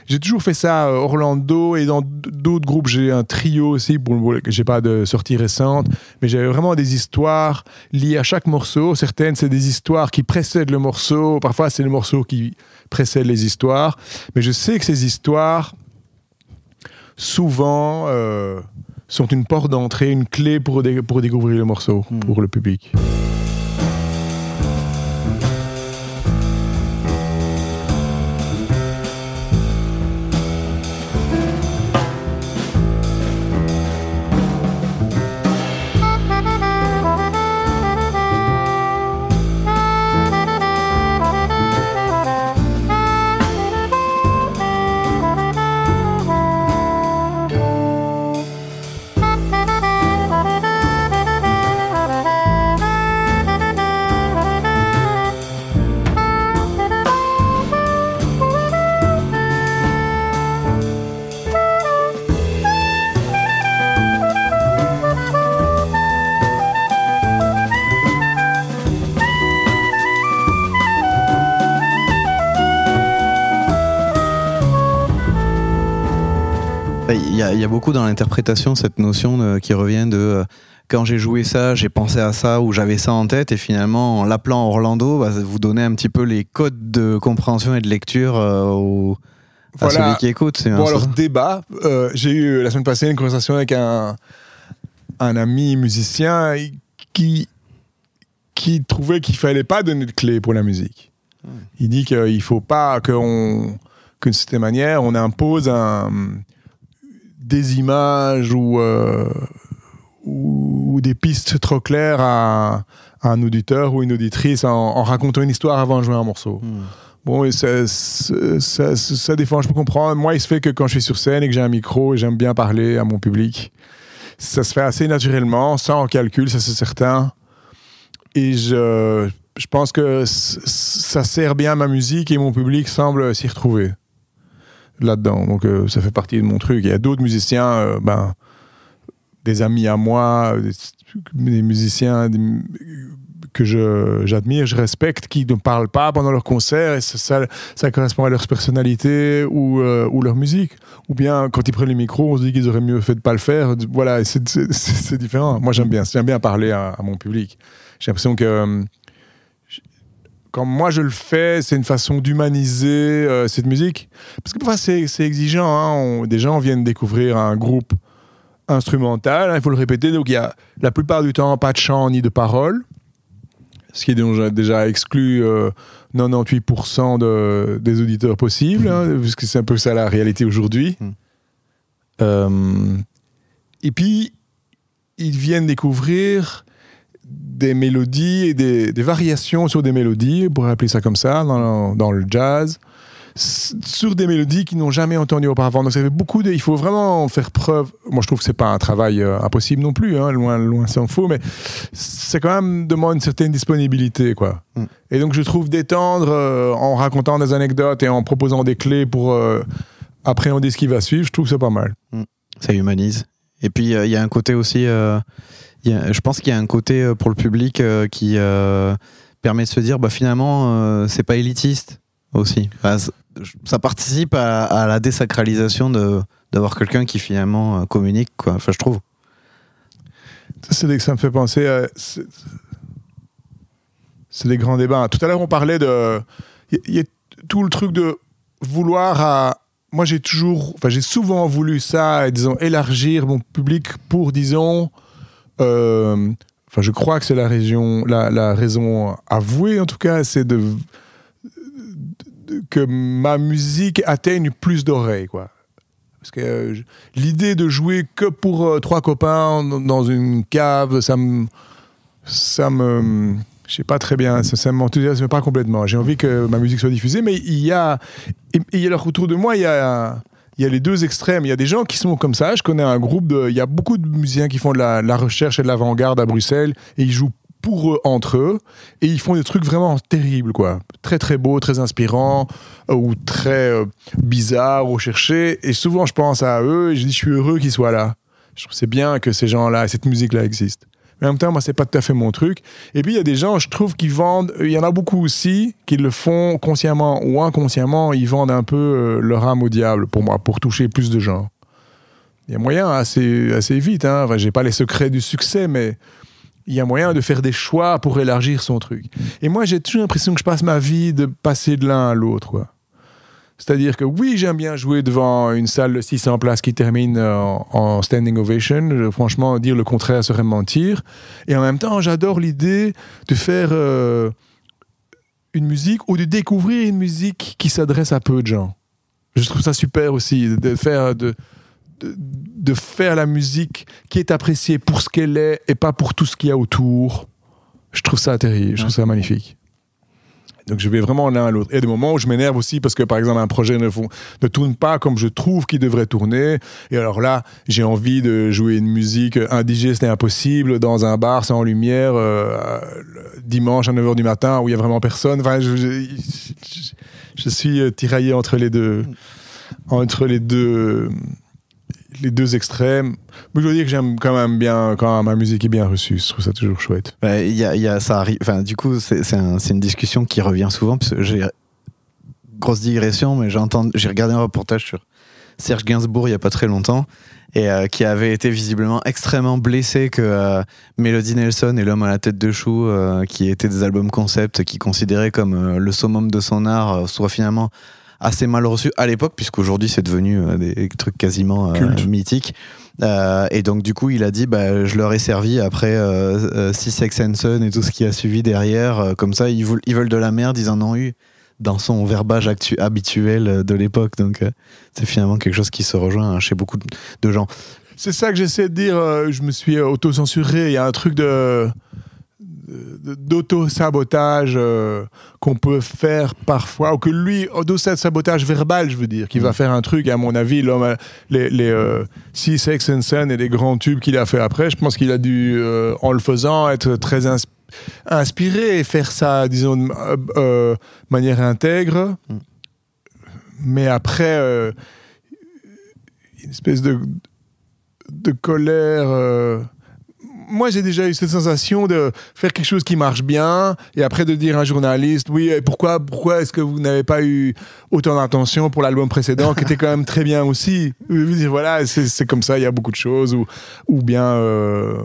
J'ai toujours fait ça, euh, Orlando, et dans d'autres groupes, j'ai un trio aussi, pour, j'ai pas de sortie récente, mais j'avais vraiment des histoires liées à chaque morceau. Certaines, c'est des histoires qui précèdent le morceau, parfois c'est le morceau qui précède les histoires, mais je sais que ces histoires, souvent, euh, sont une porte d'entrée, une clé pour, dé- pour découvrir le morceau, Hmm. pour le public. Beaucoup dans l'interprétation cette notion de- qui revient de euh, quand j'ai joué ça, j'ai pensé à ça ou j'avais ça en tête et finalement en l'appelant Orlando, bah, vous donnez un petit peu les codes de compréhension et de lecture euh, au, à celui qui écoute. Bon, alors, débat. Euh, J'ai eu la semaine passée une conversation avec un, un ami musicien qui, qui trouvait qu'il fallait pas donner de clé pour la musique. Il dit qu'il faut pas qu'on, qu'une certaine manière, on impose un, des images ou, euh, ou, ou des pistes trop claires à, à un auditeur ou une auditrice en, en racontant une histoire avant de jouer un morceau. Hmm. Bon, et ça, ça, ça, ça dépend, je peux comprendre. Moi, il se fait que quand je suis sur scène et que j'ai un micro et j'aime bien parler à mon public, ça se fait assez naturellement, sans calcul, ça c'est certain. Et je, je pense que ça sert bien à ma musique et mon public semble s'y retrouver là-dedans. Donc euh, ça fait partie de mon truc. Il y a d'autres musiciens, euh, ben, des amis à moi, des, musiciens des- que j'admire, je respecte, qui ne parlent pas pendant leur concert et ça, correspond à leur personnalité ou, euh, ou leur musique. Ou bien quand ils prennent les micros, on se dit qu'ils auraient mieux fait de pas le faire. Voilà, c'est- différent. Moi j'aime bien, j'aime bien parler à, à mon public. J'ai l'impression que euh, quand moi je le fais, c'est une façon d'humaniser euh, cette musique. Parce que parfois c'est c'est exigeant. hein. On- des gens viennent découvrir un groupe instrumental, hein, il faut le répéter. Donc il y a la plupart du temps pas de chant ni de paroles ce qui est déjà, déjà exclu euh, 98% de- des auditeurs possibles, hein, puisque c'est un peu ça la réalité aujourd'hui. Mm. Euh, et puis, ils viennent découvrir des mélodies et des, des variations sur des mélodies, on pourrait appeler ça comme ça, dans, dans le jazz, sur des mélodies qu'ils n'ont jamais entendues auparavant. Donc ça fait beaucoup de... Il faut vraiment faire preuve... Moi, je trouve que c'est pas un travail euh, impossible non plus, hein, loin, loin s'en faut, mais c'est quand même demande une certaine disponibilité, quoi. Mm. Et donc je trouve d'étendre euh, en racontant des anecdotes et en proposant des clés pour euh, appréhender ce qui va suivre, je trouve que c'est pas mal. ça humanise. Et puis euh, il y a un côté aussi, je pense qu'il y a un côté euh, pour le public euh, qui euh, permet de se dire, bah finalement, c'est pas élitiste. aussi. Ça participe à, la désacralisation d'avoir quelqu'un qui finalement communique, quoi. Enfin, je trouve. C'est ça me fait penser. C'est des grands débats. Tout à l'heure, on parlait de. Il y, a- tout le truc de vouloir à. Moi, j'ai toujours. Enfin, j'ai souvent voulu ça, disons, élargir mon public pour, disons. Euh, Enfin, je crois que c'est la, la, raison avouée, en tout cas, c'est que ma musique atteigne plus d'oreilles, quoi. Parce que euh, l'idée de jouer que pour euh, trois copains dans- une cave, ça me. Ça me. Je sais pas très bien, ça, m'enthousiasme pas complètement. J'ai envie que ma musique soit diffusée, mais il y a. Et, et alors autour de moi, il y a. Il y a les deux extrêmes. Il y a des gens qui sont comme ça. Je connais un groupe de. Il y a beaucoup de musiciens qui font de la, recherche et de l'avant-garde à Bruxelles et ils jouent pour eux entre eux et ils font des trucs vraiment terribles, quoi. Très très beaux, très inspirants euh, ou très euh, bizarres, recherchés. Et souvent, je pense à eux et je dis, je suis heureux qu'ils soient là. Je trouve c'est bien que ces gens-là, cette musique-là existe. Mais en même temps, moi, c'est pas tout à fait mon truc. Et puis, il y a des gens, je trouve, qui vendent. Il y en a beaucoup aussi qui le font consciemment ou inconsciemment. Ils vendent un peu euh, leur âme au diable pour moi, pour toucher plus de gens. Il y a moyen assez, assez vite. Hein. Enfin, j'ai pas les secrets du succès, mais il y a moyen de faire des choix pour élargir son truc. Et moi, j'ai toujours l'impression que je passe ma vie de passer de l'un à l'autre. C'est-à-dire que oui, j'aime bien jouer devant une salle de 600 places qui termine euh, en, en standing ovation. Franchement, dire le contraire serait mentir. Et en même temps, j'adore l'idée de faire euh, une musique ou de découvrir une musique qui s'adresse à peu de gens. Je trouve ça super aussi, de faire, de, de, de faire la musique qui est appréciée pour ce qu'elle est et pas pour tout ce qu'il y a autour. Je trouve ça terrible, je trouve ça magnifique. Donc je vais vraiment l'un à l'autre. A des moments où je m'énerve aussi parce que par exemple un projet ne, tourne pas comme je trouve qu'il devrait tourner. Et alors là, j'ai envie de jouer une musique indigeste et impossible dans un bar sans lumière euh, dimanche à 9h du matin où il y a vraiment personne. Enfin, je, je- suis tiraillé entre les deux, entre les deux, les deux extrêmes. Mais je dois dire que j'aime quand même bien quand ma musique est bien reçue. Je trouve ça toujours chouette. Bah, Il y a, ça arrive. Enfin, du coup, c'est c'est un- c'est une discussion qui revient souvent. Parce j'ai grosse digression, mais j'ai regardé un reportage sur Serge Gainsbourg il y a pas très longtemps et euh, qui avait été visiblement extrêmement blessé que euh, Melody Nelson et l'homme à la tête de chou, euh, qui étaient des albums concept, qui considéraient comme le summum de son art, soient finalement assez mal reçus à l'époque, puisqu'aujourd'hui c'est devenu euh, des trucs quasiment euh, mythiques. Euh, et donc du coup, il a dit, bah, je leur ai servi après euh, euh, Six Sex and Son et tout ce qui a suivi derrière. Euh, comme ça, ils, ils veulent de la merde, ils en ont eu dans son verbage habituel de l'époque. Donc c'est finalement quelque chose qui se rejoint hein, chez beaucoup de- gens. C'est ça que j'essaie de dire. je me suis auto-censuré. Il y a un truc de- d'auto-sabotage euh, qu'on peut faire parfois, ou que lui, auto-sabotage verbal, je veux dire, qui va faire un truc, à mon avis, l'homme, les, les euh, Six Sex and Son et les grands tubes qu'il a fait après, je pense qu'il a dû, euh, en le faisant, être très ins- inspiré et faire ça, disons, de manière intègre. Mm. Mais après, une espèce de, de colère. Moi, j'ai déjà eu cette sensation de faire quelque chose qui marche bien et après de dire à un journaliste Oui, pourquoi, pourquoi est-ce que vous n'avez pas eu autant d'attention pour l'album précédent qui était quand même très bien aussi? Voilà, c'est comme ça, il y a beaucoup de choses. Ou, bien. euh,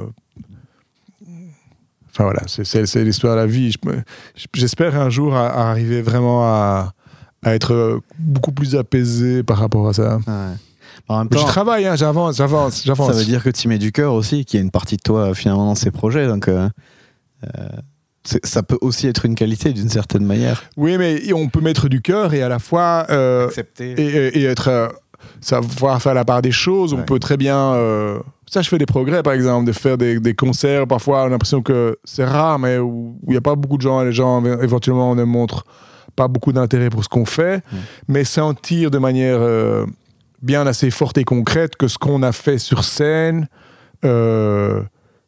Enfin voilà, c'est- l'histoire de la vie. J'espère un jour arriver vraiment à, être beaucoup plus apaisé par rapport à ça. En même Mais temps, je travaille, hein, j'avance, j'avance, j'avance. ça veut dire que tu mets du cœur aussi, qu'il y a une partie de toi finalement dans ces projets. Donc euh, euh, ça peut aussi être une qualité d'une certaine manière. Oui, mais on peut mettre du cœur et à la fois euh, Accepter. et, être euh, savoir faire la part des choses. On peut très bien. euh, ça, je fais des progrès, par exemple, de faire des, des concerts. Parfois, on a l'impression que c'est rare, mais où il n'y a pas beaucoup de gens. Les gens éventuellement ne montrent pas beaucoup d'intérêt pour ce qu'on fait, mais sentir de manière euh, bien assez forte et concrète que ce qu'on a fait sur scène euh,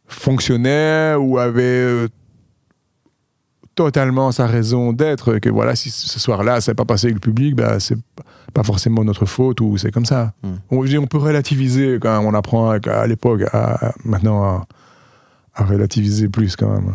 fonctionnait ou avait euh, totalement sa raison d'être. Que voilà, si ce soir-là, ça n'est pas passé avec le public, bah, c'est pas forcément notre faute ou c'est comme ça. Mm. On, peut relativiser quand même. On apprend à, à l'époque, maintenant à, à relativiser plus quand même.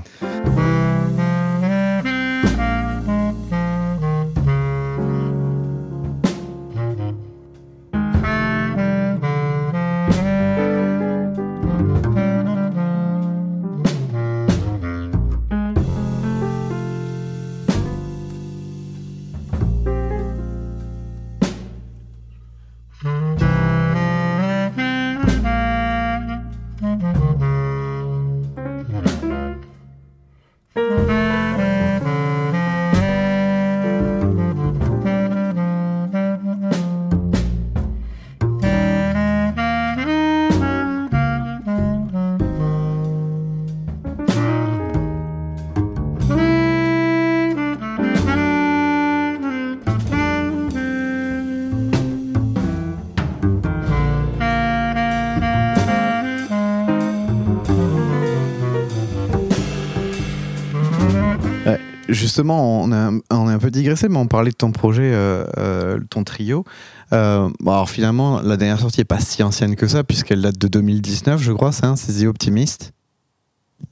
Justement, on, a, on un peu digressé, mais on parlait de ton projet, euh, euh, ton trio. Euh, bon, alors finalement, la dernière sortie n'est pas si ancienne que ça, puisqu'elle date de 2019, je crois, c'est hein, The Optimist,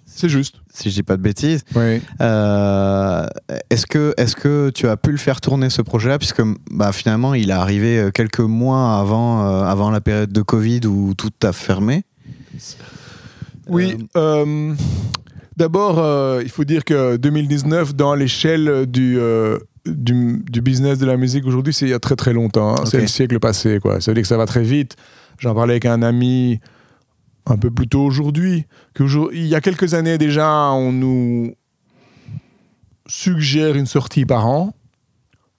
C'est juste. si je dis pas de bêtises. Oui. Est-ce que, est que tu as pu le faire tourner ce projet-là, puisque bah, finalement, il est arrivé quelques mois avant, avant la période de Covid où tout a fermé? Oui. D'abord, euh, il faut dire que 2019, dans l'échelle du, euh, du, du business de la musique aujourd'hui, c'est il y a très très longtemps. hein. C'est le siècle passé. Quoi. Ça veut dire que ça va très vite. J'en parlais avec un ami un peu plus tôt aujourd'hui. Il y a quelques années déjà, on nous suggère une sortie par an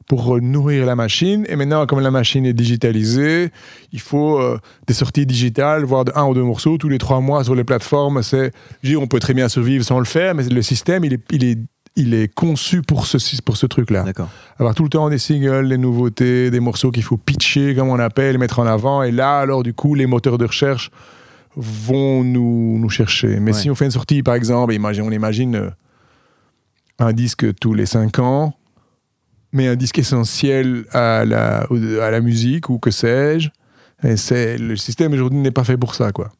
pour nourrir la machine. Et maintenant, comme la machine est digitalisée, il faut euh, des sorties digitales, voire de un ou deux morceaux tous les trois mois sur les plateformes. C'est, on peut très bien survivre sans le faire, mais le système, il est, il est, il est conçu pour ce, pour ce truc-là. D'accord. Avoir tout le temps des singles, des nouveautés, des morceaux qu'il faut pitcher, comme on appelle, mettre en avant. Et là, alors, du coup, les moteurs de recherche vont nous, nous chercher. Mais Ouais. si on fait une sortie, par exemple, imagine, on imagine euh, un disque tous les cinq ans, mais un disque essentiel à la, à la musique ou que sais-je. Et le système aujourd'hui n'est pas fait pour ça, quoi.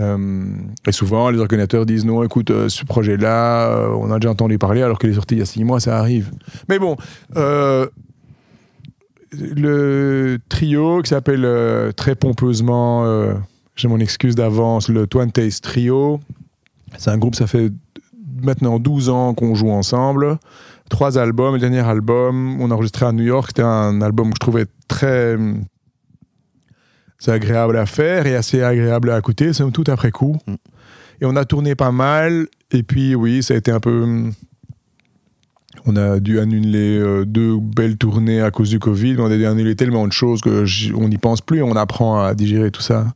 Euh, et souvent, les organisateurs disent non, écoute, euh, ce projet-là, euh, on a déjà entendu parler, alors qu'il est sorti il y a six mois, ça arrive. Mais bon, euh, le trio qui s'appelle très pompeusement, j'ai mon excuse d'avance, le Taste Trio. C'est un groupe, ça fait maintenant 12 ans qu'on joue ensemble. Trois albums. Le dernier album, on a enregistré à New York. C'était un album que je trouvais très c'est agréable à faire et assez agréable à écouter, somme toute après coup. Mm. Et on a tourné pas mal. Et puis, oui, ça a été un peu. On a dû annuler euh, deux belles tournées à cause du Covid. On a dû annuler tellement de choses que j- on n'y pense plus. On apprend à digérer tout ça.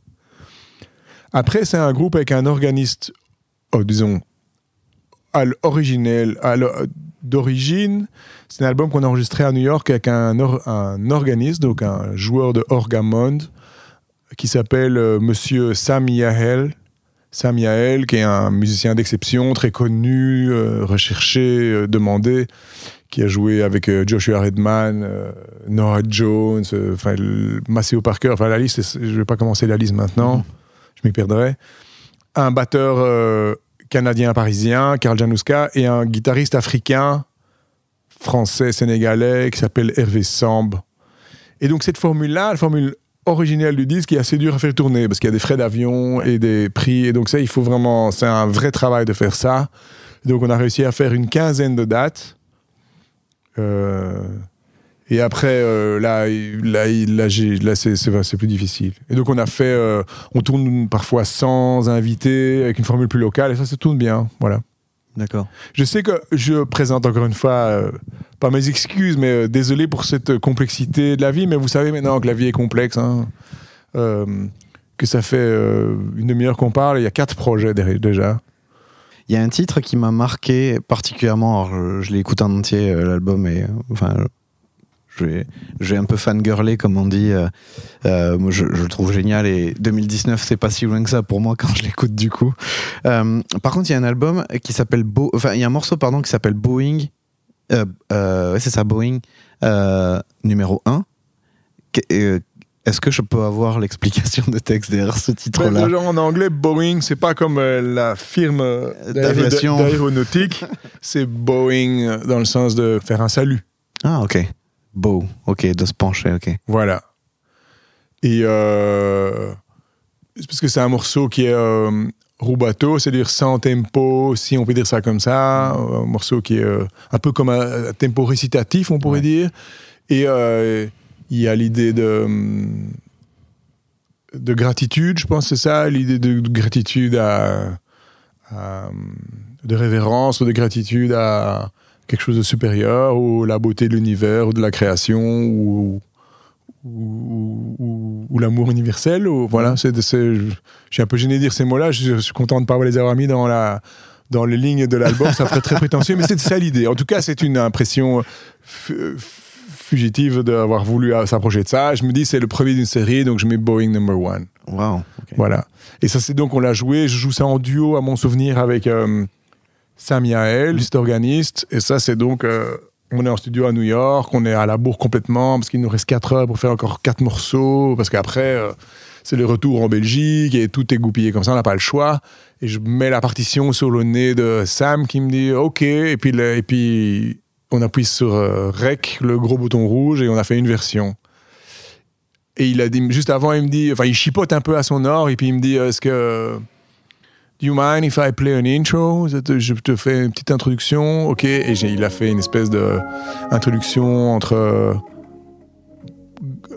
Après, c'est un groupe avec un organiste, oh, disons, originel, l- d'origine. C'est un album qu'on a enregistré à New York avec un, or- un organiste, donc un joueur de orgamonde, qui s'appelle euh, Monsieur Sam Yahel. Sam Yahel, qui est un musicien d'exception, très connu, euh, recherché, euh, demandé, qui a joué avec euh, Joshua Redman, euh, Nora Jones, euh, enfin Maceo Parker. Enfin, la liste, je ne vais pas commencer la liste maintenant, Mhm. je m'y perdrai. Un batteur euh, canadien-parisien, Karl Januska, et un guitariste africain, français-sénégalais, qui s'appelle Hervé Samb. Et donc, cette formule-là, la formule originelle du disque, est assez dure à faire tourner parce qu'il y a des frais d'avion et des prix. Et donc, ça, il faut vraiment. C'est un vrai travail de faire ça. Donc, on a réussi à faire une quinzaine de dates. Euh, et après, euh, là, là, là, là c'est, plus difficile. Et donc, on a fait. euh, on tourne parfois sans invité, avec une formule plus locale, et ça, ça tourne bien. Voilà. D'accord. Je sais que je présente encore une fois, euh, pas mes excuses, mais désolé pour cette complexité de la vie, mais vous savez maintenant que la vie est complexe, hein, que ça fait une demi-heure qu'on parle, il y a quatre projets déjà. Il y a un titre qui m'a marqué particulièrement. Alors, je, écouté en entier, l'album, et enfin, je vais, je vais un peu fangirler, comme on dit. euh, euh, moi, je, je le trouve génial et 2019, c'est pas si loin que ça pour moi quand je l'écoute du coup. Euh, par contre, il y a un album qui s'appelle Bo- enfin, il y a un morceau pardon qui s'appelle Boeing. Ouais, c'est ça, Boeing numéro 1. Est-ce que je peux avoir l'explication de texte derrière ce titre-là en anglais, Boeing, c'est pas comme euh, la firme euh, d'aéronautique, c'est Boeing dans le sens de faire un salut. Ah, ok. Beau, ok, de se pencher, ok. Voilà. Et euh, parce que c'est un morceau qui est euh, rubato, c'est-à-dire sans tempo, si on peut dire ça comme ça. Un morceau qui est euh, un peu comme un, un tempo récitatif, on pourrait Ouais. dire. Et euh, Il y a l'idée de, hum, de gratitude, je pense, c'est ça, l'idée de, de gratitude à, à, hum, de révérence ou de gratitude à quelque chose de supérieur, ou la beauté de l'univers, ou de la création, ou, ou, ou- ou l'amour universel. Ou, voilà, c'est, c'est- je suis un peu gêné de dire ces mots-là, je, je suis content de ne pas les avoir mis dans, la, dans les lignes de l'album, ça ferait très prétentieux, mais c'est ça l'idée. En tout cas, c'est une impression fu- fugitive d'avoir voulu s'approcher de ça. Je me dis, c'est le premier d'une série, donc je mets Boeing Number One. Wow. Voilà. Et ça, c'est donc, on l'a joué. Je joue ça en duo, à mon souvenir, avec euh, Sam Yael, cet organiste. Et ça, c'est donc, euh, on est en studio à New York, on est à la bourre complètement, parce qu'il nous reste 4 heures pour faire encore 4 morceaux, parce qu'après, euh, c'est le retour en Belgique, et tout est goupillé comme ça, on n'a pas le choix. Et je mets la partition sur le nez de Sam, qui me dit OK, et puis, et puis on appuie sur euh, Rec, le gros bouton rouge, et on a fait une version. Et il a dit, juste avant, il me dit, enfin, il chipote un peu à son or, et puis il me dit, est-ce que. Do you mind if I play an intro? Je te- fais une petite introduction, ok. Et il a fait une espèce de introduction entre. euh,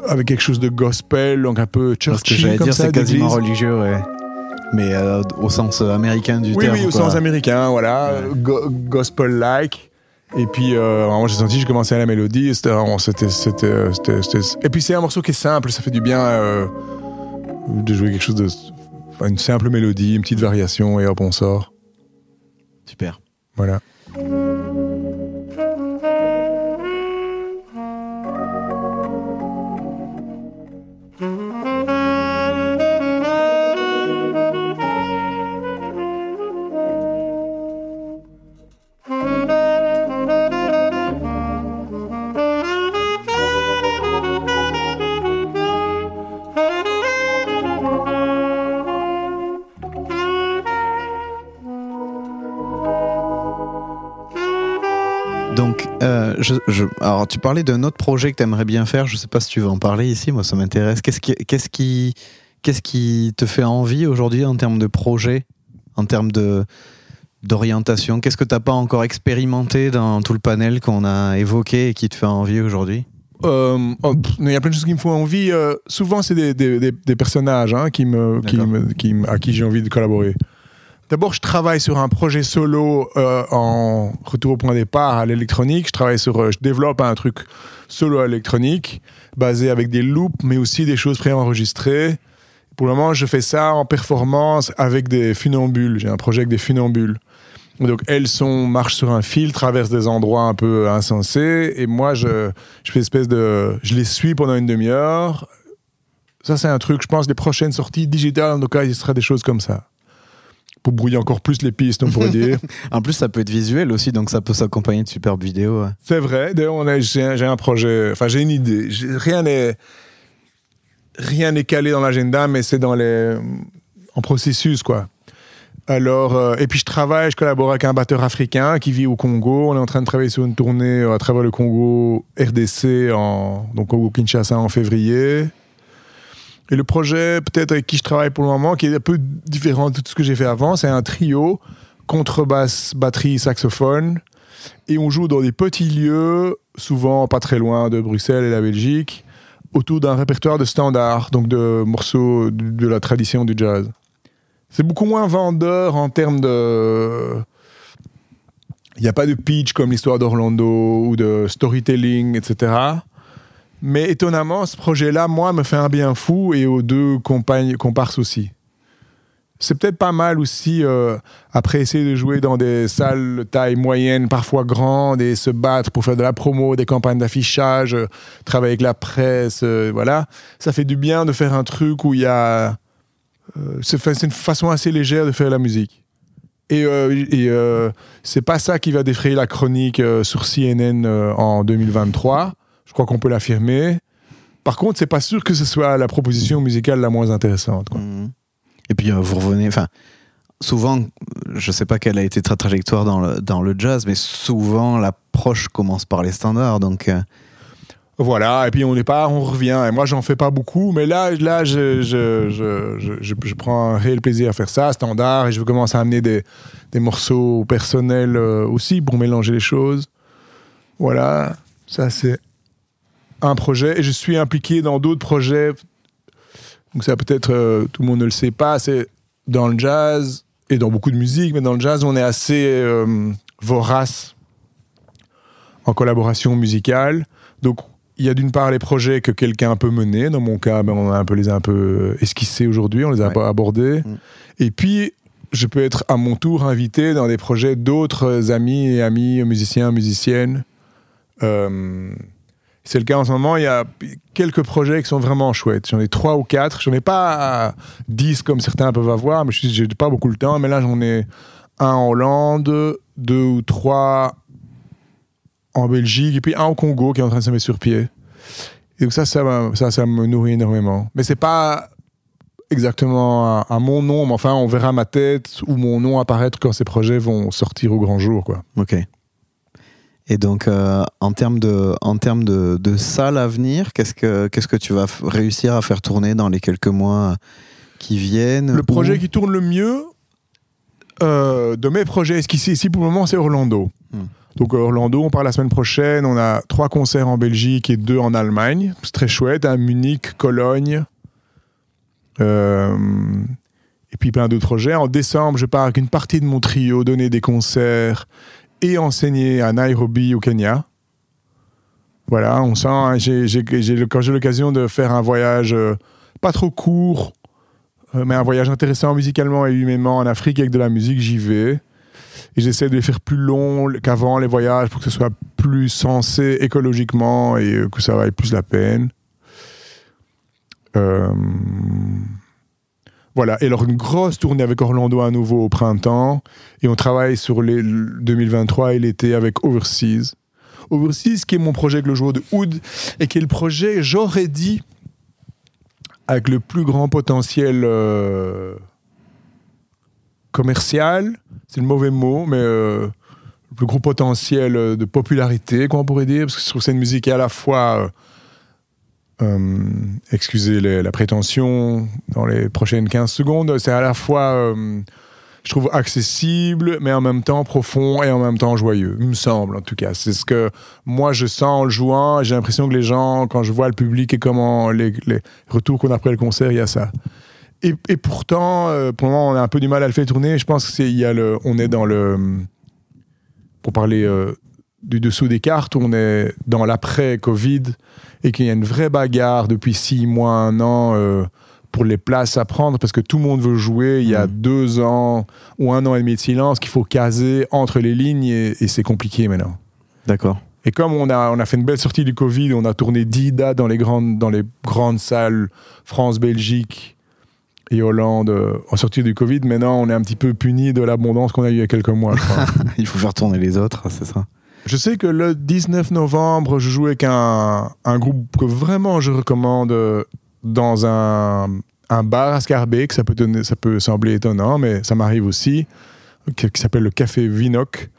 avec quelque chose de gospel, donc un peu Ce que churchy j'allais dire, ça, c'est quasiment religieux, ouais. Mais euh, au sens euh, américain du Oui, terme. oui, au quoi. sens américain, voilà, go- gospel-like. Et puis, euh, vraiment, j'ai senti, j'ai commencé à la mélodie, et c'était Et puis, c'est un morceau qui est simple, ça fait du bien euh, de jouer quelque chose de. Une simple mélodie, une petite variation, et hop, on sort. Super. Voilà. Je, je- alors tu parlais d'un autre projet que tu aimerais bien faire. Je sais pas si tu veux en parler ici. Moi, ça m'intéresse. Qu'est-ce qui, qu'est-ce qui, qu'est-ce qui te fait envie aujourd'hui en termes de projet, en termes de d'orientation? Qu'est-ce que t'as pas encore expérimenté dans tout le panel qu'on a évoqué et qui te fait envie aujourd'hui? Euh, oh, pff, il y a plein de choses qui me font envie. euh, souvent, c'est des, des- des- des personnages hein, qui me, qui D'accord. me- qui me- à qui j'ai envie de collaborer. D'abord, je travaille sur un projet solo euh, en retour au point départ à l'électronique. Je travaille sur, euh, je développe un truc solo à l'électronique basé avec des loops, mais aussi des choses préenregistrées. Pour le moment, je fais ça en performance avec des funambules. J'ai un projet avec des funambules. Donc elles sont marchent sur un fil, traversent des endroits un peu insensés, et moi je, je fais espèce de, je les suis pendant une demi-heure. Ça c'est un truc, je pense, les prochaines sorties digitales, en tout cas, il sera des choses comme ça, pour brouiller encore plus les pistes, on pourrait dire. En plus, ça peut être visuel aussi, donc ça peut s'accompagner de superbes vidéos. ouais. C'est vrai. D'ailleurs, j'ai un, projet, enfin j'ai une idée. Rien n'est rien n'est calé dans l'agenda, mais c'est dans les en processus quoi. Alors, euh, et puis je travaille, je collabore avec un batteur africain qui vit au Congo. On est en train de travailler sur une tournée euh, à travers le Congo RDC, en, donc au Kinshasa en février. Et le projet, peut-être avec qui je travaille pour le moment, qui est un peu différent de tout ce que j'ai fait avant, c'est un trio contrebasse, batterie, saxophone. Et on joue dans des petits lieux, souvent pas très loin de Bruxelles et la Belgique, autour d'un répertoire de standards, donc de morceaux de, la tradition du jazz. C'est beaucoup moins vendeur en termes de. Il n'y a pas de pitch comme l'histoire d'Orlando ou de storytelling, etc. Mais étonnamment, ce projet-là, moi, me fait un bien fou et aux deux compagnes, comparses aussi. C'est peut-être pas mal aussi, euh, après essayer de jouer dans des salles de taille moyenne, parfois grandes, et se battre pour faire de la promo, des campagnes d'affichage, euh, travailler avec la presse, euh, voilà. Ça fait du bien de faire un truc où il y a... c'est une façon assez légère de faire la musique. Et, et c'est pas ça qui va défrayer la chronique sur CNN en 2023. Je crois qu'on peut l'affirmer. Par contre, c'est pas sûr que ce soit la proposition musicale la moins intéressante. quoi. Mhm. Et puis euh, vous revenez, enfin, souvent, je sais pas quelle a été ta trajectoire dans le, dans le jazz, mais souvent l'approche commence par les standards. Donc, euh, Voilà, et puis on n'est pas, on revient. Et moi, j'en fais pas beaucoup, mais là, là, je, je, je, je, prends un réel plaisir à faire ça, standard, et je veux commencer à amener des, des morceaux personnels euh, aussi pour mélanger les choses. Voilà, ça c'est un projet et je suis impliqué dans d'autres projets. Donc ça peut-être, euh, tout le monde ne le sait pas, c'est dans le jazz et dans beaucoup de musique, mais dans le jazz, on est assez euh, vorace en collaboration musicale. Donc il y a d'une part les projets que quelqu'un peut mener. Dans mon cas, ben, on a un peu les a un peu esquissés aujourd'hui, on les a Ouais. pas abordés. Mm. Et puis je peux être à mon tour invité dans des projets d'autres amis et amis musiciens, musiciennes. Euh, c'est le cas en ce moment. Il y a quelques projets qui sont vraiment chouettes. J'en ai trois ou quatre. J'en ai pas dix comme certains peuvent avoir, mais je n'ai pas beaucoup le temps. Mais là, j'en ai un en Hollande, deux ou trois en Belgique, et puis un au Congo qui est en train de se mettre sur pied. Et donc ça, ça, m'a- ça, ça me nourrit énormément. Mais c'est pas exactement à, à mon nom, mais enfin, on verra ma tête ou mon nom apparaître quand ces projets vont sortir au grand jour, quoi. Ok. Et donc, euh, en termes de, en termes de, de salles à venir, qu'est-ce que, qu'est-ce que tu vas réussir à faire tourner dans les quelques mois qui viennent Le projet qui tourne le mieux euh, de mes projets, ici, ici pour le moment, c'est Orlando. Hmm. Donc Orlando, on part la semaine prochaine. On a trois concerts en Belgique et deux en Allemagne. C'est très chouette. À Munich, Cologne. Euh, et puis plein d'autres projets. En décembre, je pars avec une partie de mon trio donner des concerts et enseigner à Nairobi au Kenya. Voilà, on sent, hein, j'ai- j'ai- j'ai quand j'ai l'occasion de faire un voyage euh, pas trop court, euh, mais un voyage intéressant musicalement et humainement en Afrique avec de la musique, j'y vais. Et j'essaie de les faire plus longs qu'avant les voyages pour que ce soit plus sensé écologiquement et que ça vaille plus la peine. Euh, Voilà, et alors une grosse tournée avec Orlando à nouveau au printemps, et on travaille sur les le 2023 et l'été avec Overseas. Overseas, qui est mon projet joueur de Oud, et qui est le projet, j'aurais dit, avec le plus grand potentiel euh, commercial, c'est le mauvais mot, mais euh, le plus gros potentiel de popularité, qu'on pourrait dire, parce que je trouve que c'est une musique qui est à la fois, euh, euh, excusez la prétention, dans les prochaines 15 secondes, c'est à la fois, euh, je trouve, accessible, mais en même temps profond et en même temps joyeux, il me semble en tout cas. C'est ce que moi je sens en le jouant, j'ai l'impression que les gens, quand je vois le public et comment les, retours qu'on a après le concert, il y a ça. Et, pourtant, euh, pour le moment, on a un peu du mal à le faire tourner. Je pense il y a le, on est dans le, pour parler du dessous des cartes, on est dans l'après-Covid et qu'il y a une vraie bagarre depuis six mois, un an euh, pour les places à prendre parce que tout le monde veut jouer. Il y a Mhm. deux ans ou un an et demi de silence qu'il faut caser entre les lignes et, et c'est compliqué maintenant. D'accord. Et comme on a, on a fait une belle sortie du Covid, on a tourné 10 dates dans les grandes, dans les grandes salles France, Belgique et Hollande euh, en sortie du Covid, maintenant on est un petit peu puni de l'abondance qu'on a eu il y a quelques mois, je crois. Il faut faire tourner les autres, c'est ça. Je sais que le 19 novembre, je joue avec un, groupe que vraiment je recommande euh, dans un, un bar à Scarbeck. Ça peut, ça peut sembler étonnant, mais ça m'arrive aussi, qui, qui s'appelle le Café Vinoc.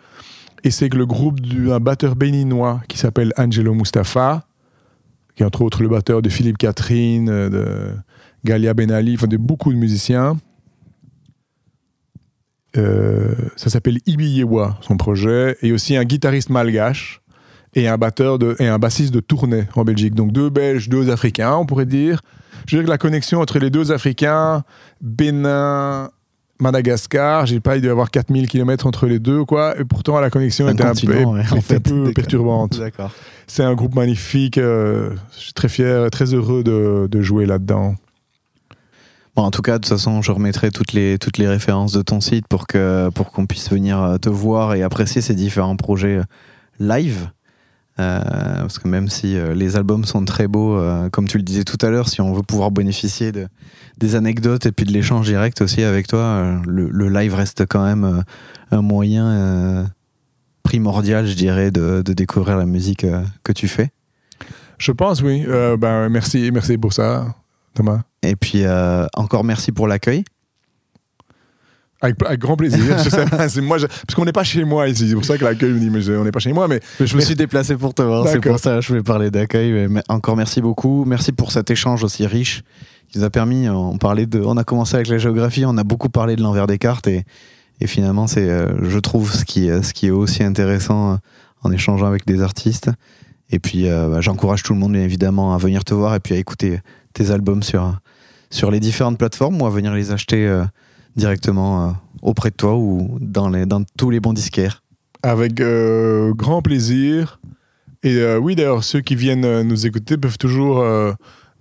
Et c'est que le groupe d'un batteur béninois qui s'appelle Angelo Mustafa, qui est entre autres le batteur de Philippe Catherine, euh, de Galia Benali, enfin de beaucoup de musiciens. Euh, ça s'appelle Ibi Yewa, son projet, et aussi un guitariste malgache et un batteur de, et un bassiste de tournée en Belgique. Donc deux Belges, deux Africains, on pourrait dire. Je dire que la connexion entre les deux Africains, Bénin, Madagascar, j'ai pas, il doit y avoir 4000 km entre les deux, quoi, et pourtant la connexion Un était un peu, ouais, était fait, perturbante. C'est un groupe magnifique, euh, je suis très fier, très heureux de, de jouer là-dedans. Bon, en tout cas, de toute façon, je remettrai toutes les, toutes les références de ton site pour que pour qu'on puisse venir euh, te voir et apprécier ces différents projets euh, live. Euh, parce que même si les albums sont très beaux, comme tu le disais tout à l'heure, si on veut pouvoir bénéficier de, des anecdotes et puis de l'échange direct aussi avec toi, le, le live reste quand même un moyen primordial, je dirais, de, de découvrir la musique que tu fais. Je pense, oui. Ben, merci, merci pour ça, Thomas. Et puis euh, encore merci pour l'accueil. Avec, avec grand plaisir. Sais moi, je- parce qu'on n'est pas chez moi ici. C'est pour ça que l'accueil me dit, mais je- on n'est pas chez moi. Mais Je me suis déplacé pour te voir, c'est pour ça que je vais parler d'accueil. mais- mais encore merci beaucoup. Merci pour cet échange aussi riche qui nous a permis, on, parlait de, on a commencé avec la géographie, on a beaucoup parlé de l'envers des cartes et, et finalement, c'est, euh, je trouve, ce qui, euh, ce qui est aussi intéressant euh, en échangeant avec des artistes. Et puis, euh, bah, j'encourage tout le monde, bien évidemment, à venir te voir et puis à écouter tes albums sur, sur les différentes plateformes ou à venir les acheter euh, directement euh, auprès de toi ou dans, les, dans tous les bons disquaires? Avec euh, grand plaisir. Et oui, d'ailleurs, ceux qui viennent nous écouter peuvent toujours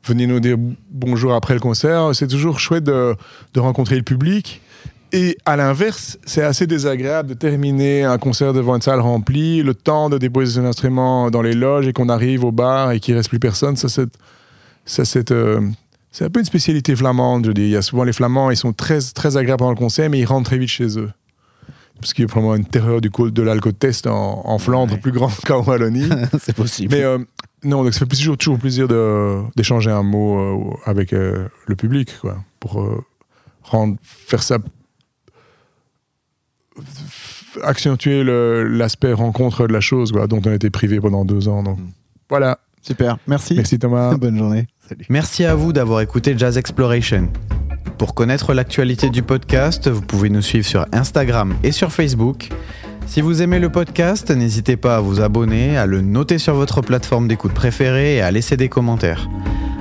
venir nous dire bonjour après le concert. C'est toujours chouette de, de rencontrer le public. Et à l'inverse, c'est assez désagréable de terminer un concert devant une salle remplie, le temps de déposer son instrument dans les loges et qu'on arrive au bar et qu'il reste plus personne. Ça, c'est, ça, euh, c'est un peu une spécialité flamande, je dis. Il y a souvent les Flamands, ils sont très, très agréables pendant le concert, mais ils rentrent très vite chez eux. Parce qu'il y a probablement une terreur du co- de l'alcotest en, en Flandre Ouais. plus grande qu'en Wallonie. C'est possible. Mais euh, non, donc ça fait toujours, toujours plaisir de- d'échanger un mot euh, avec le public, quoi, pour rendre, faire ça, accentuer l'aspect rencontre de la chose, quoi, dont on été privé pendant deux ans. Donc Mm. voilà. Super, merci. Merci Thomas. Bonne journée. Merci à vous d'avoir écouté Jazz Exploration. Pour connaître l'actualité du podcast, vous pouvez nous suivre sur Instagram et sur Facebook. Si vous aimez le podcast, n'hésitez pas à vous abonner, à le noter sur votre plateforme d'écoute préférée et à laisser des commentaires.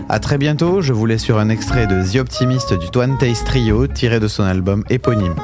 A très bientôt, je vous laisse sur un extrait de The Optimist du Twan Taste Trio tiré de son album éponyme.